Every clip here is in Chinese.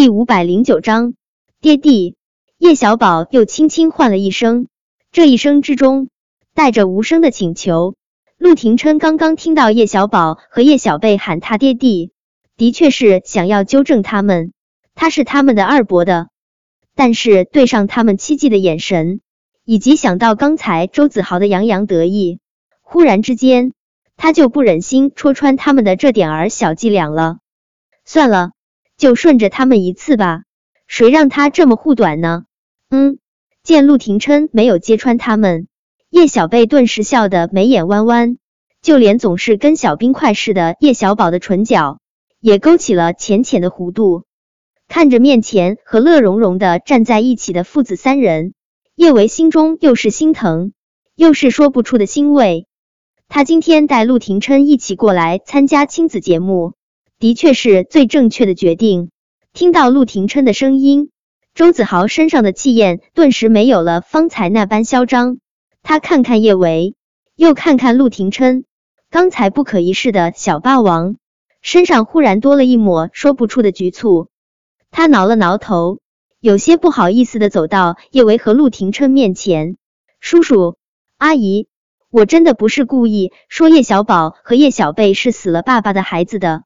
第五百零九章，爹地。叶小宝又轻轻唤了一声，这一声之中带着无声的请求。陆廷琛刚刚听到叶小宝和叶小贝喊他爹地，的确是想要纠正他们，他是他们的二伯的。但是对上他们期冀的眼神，以及想到刚才周子豪的洋洋得意，忽然之间，他就不忍心戳穿他们的这点儿小伎俩了。算了，就顺着他们一次吧，谁让他这么护短呢？嗯，见陆廷琛没有揭穿他们。叶小贝顿时笑得眉眼弯弯，就连总是跟小冰块似的叶小宝的唇角也勾起了浅浅的弧度。看着面前和乐融融的站在一起的父子三人，叶维心中又是心疼，又是说不出的欣慰。他今天带陆廷琛一起过来参加亲子节目，的确是最正确的决定。听到陆廷琛的声音，周子豪身上的气焰顿时没有了方才那般嚣张。他看看叶维，又看看陆廷琛，刚才不可一世的小霸王身上忽然多了一抹说不出的局促。他挠了挠头，有些不好意思的走到叶维和陆廷琛面前：“叔叔阿姨，我真的不是故意说叶小宝和叶小贝是死了爸爸的孩子的，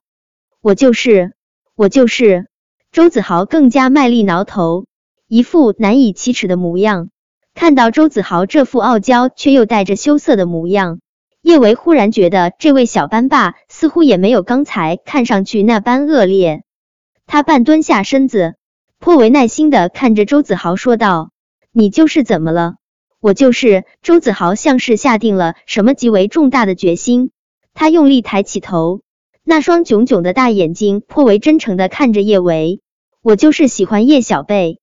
我就是我就是。”周子豪更加卖力挠头，一副难以启齿的模样。看到周子豪这副傲娇却又带着羞涩的模样，叶维忽然觉得这位小班霸似乎也没有刚才看上去那般恶劣。他半蹲下身子，颇为耐心的看着周子豪说道：“你就是怎么了？我就是。”周子豪像是下定了什么极为重大的决心，他用力抬起头，那双炯炯的大眼睛颇为真诚的看着叶维：“我就是喜欢叶小贝。”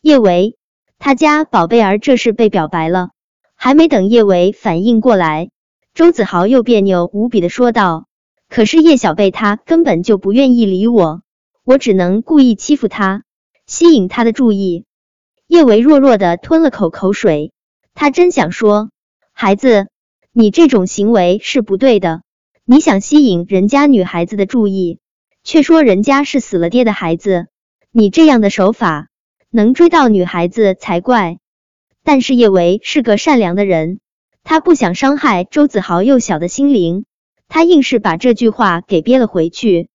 叶维。他家宝贝儿这是被表白了，还没等叶维反应过来，周子豪又别扭无比的说道：“可是叶小贝他根本就不愿意理我，我只能故意欺负他，吸引他的注意。”叶维弱弱的吞了口口水，他真想说：“孩子，你这种行为是不对的，你想吸引人家女孩子的注意，却说人家是死了爹的孩子，你这样的手法。”能追到女孩子才怪，但是叶维是个善良的人，他不想伤害周子豪幼小的心灵，他硬是把这句话给憋了回去。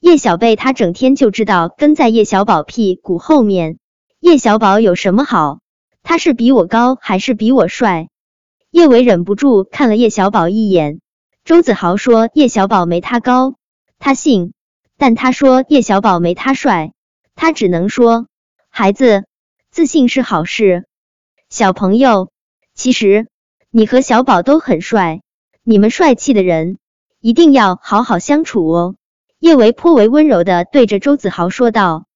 叶小贝他整天就知道跟在叶小宝屁股后面，叶小宝有什么好？他是比我高还是比我帅？叶维忍不住看了叶小宝一眼。周子豪说叶小宝没他高，他信；但他说叶小宝没他帅，他只能说。孩子，自信是好事。小朋友，其实你和小宝都很帅，你们帅气的人一定要好好相处哦。叶维颇为温柔的对着周子豪说道。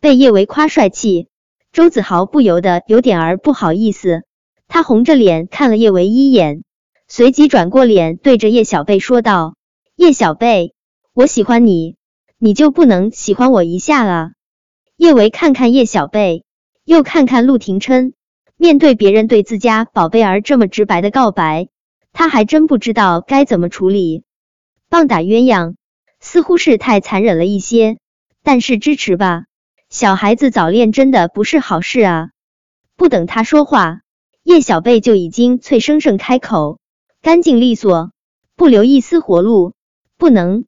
被叶维夸帅气，周子豪不由得有点儿不好意思，他红着脸看了叶维一眼，随即转过脸对着叶小贝说道：“叶小贝，我喜欢你，你就不能喜欢我一下啊？”叶维看看叶小贝，又看看陆廷琛，面对别人对自家宝贝儿这么直白的告白，他还真不知道该怎么处理。棒打鸳鸯似乎是太残忍了一些，但是支持吧。小孩子早恋真的不是好事啊！不等他说话，叶小贝就已经脆生生开口，干净利索，不留一丝活路。不能，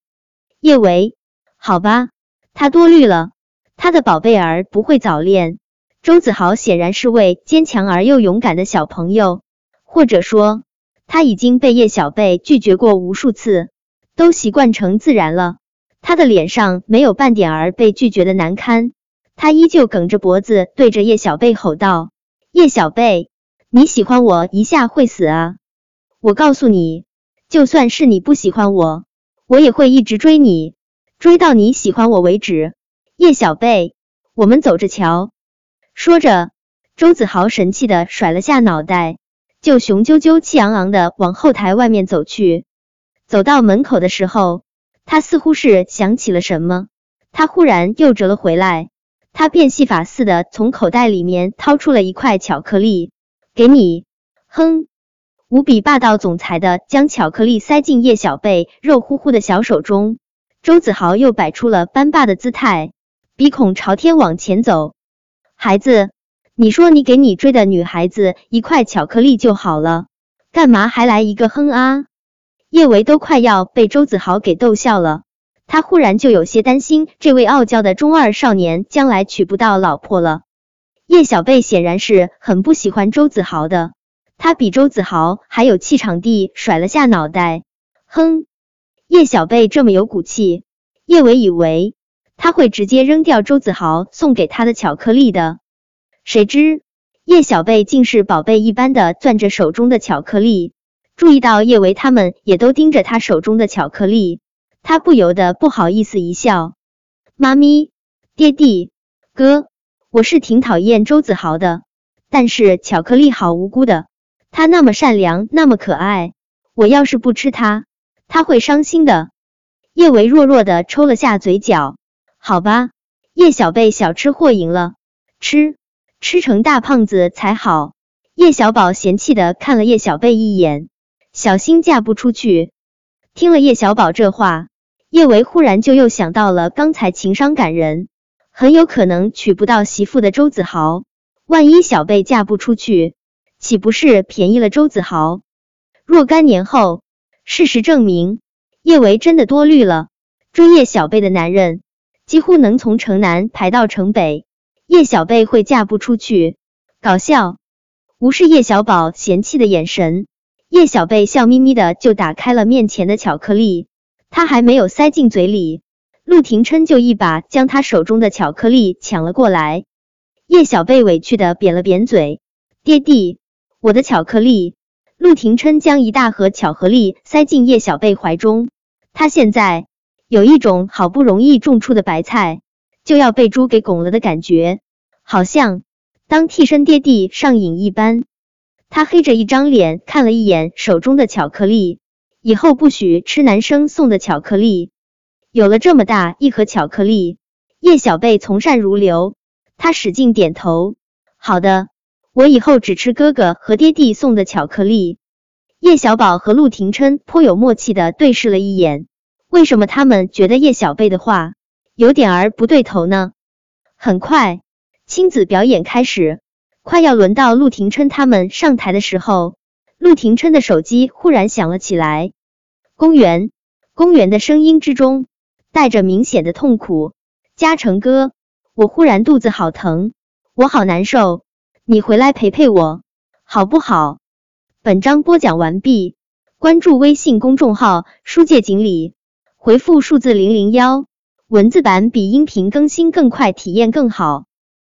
叶维，好吧，他多虑了。他的宝贝儿不会早恋。周子豪显然是位坚强而又勇敢的小朋友，或者说他已经被叶小贝拒绝过无数次，都习惯成自然了。他的脸上没有半点儿被拒绝的难堪，他依旧梗着脖子对着叶小贝吼道：“叶小贝，你喜欢我一下会死啊！我告诉你，就算是你不喜欢我，我也会一直追你，追到你喜欢我为止。”叶小贝，我们走着瞧。说着，周子豪神气的甩了下脑袋，就雄赳赳、气昂昂的往后台外面走去。走到门口的时候，他似乎是想起了什么，他忽然又折了回来。他变戏法似的从口袋里面掏出了一块巧克力，给你。哼，无比霸道总裁的将巧克力塞进叶小贝肉乎乎的小手中。周子豪又摆出了班霸的姿态。鼻孔朝天往前走。孩子，你说你给你追的女孩子一块巧克力就好了，干嘛还来一个哼啊？叶维都快要被周子豪给逗笑了，他忽然就有些担心这位傲娇的中二少年将来娶不到老婆了。叶小贝显然是很不喜欢周子豪的，他比周子豪还有气场地甩了下脑袋，哼。叶小贝这么有骨气，叶维以为。他会直接扔掉周子豪送给他的巧克力的，谁知叶小贝竟是宝贝一般的攥着手中的巧克力，注意到叶维他们也都盯着他手中的巧克力，他不由得不好意思一笑。妈咪、爹地、哥，我是挺讨厌周子豪的，但是巧克力好无辜的，他那么善良，那么可爱，我要是不吃他，他会伤心的。叶维弱弱的抽了下嘴角。好吧，叶小贝小吃货赢了，吃吃成大胖子才好。叶小宝嫌弃的看了叶小贝一眼，小心嫁不出去。听了叶小宝这话，叶维忽然就又想到了刚才情商感人，很有可能娶不到媳妇的周子豪。万一小贝嫁不出去，岂不是便宜了周子豪？若干年后，事实证明，叶维真的多虑了。追叶小贝的男人。几乎能从城南排到城北，叶小贝会嫁不出去？搞笑！无视叶小宝嫌弃的眼神，叶小贝笑眯眯的就打开了面前的巧克力。他还没有塞进嘴里，陆廷琛就一把将他手中的巧克力抢了过来。叶小贝委屈的扁了扁嘴：“爹地，我的巧克力！”陆廷琛将一大盒巧克力塞进叶小贝怀中，他现在。有一种好不容易种出的白菜就要被猪给拱了的感觉，好像当替身爹地上瘾一般。他黑着一张脸看了一眼手中的巧克力，以后不许吃男生送的巧克力。有了这么大一盒巧克力，叶小贝从善如流，他使劲点头。好的，我以后只吃哥哥和爹地送的巧克力。叶小宝和陆廷琛颇有默契的对视了一眼。为什么他们觉得叶小贝的话有点儿不对头呢？很快，亲子表演开始，快要轮到陆廷琛他们上台的时候，陆廷琛的手机忽然响了起来。公园，公园的声音之中带着明显的痛苦。嘉诚哥，我忽然肚子好疼，我好难受，你回来陪陪我好不好？本章播讲完毕，关注微信公众号书界锦鲤。回复数字零零幺，文字版比音频更新更快，体验更好。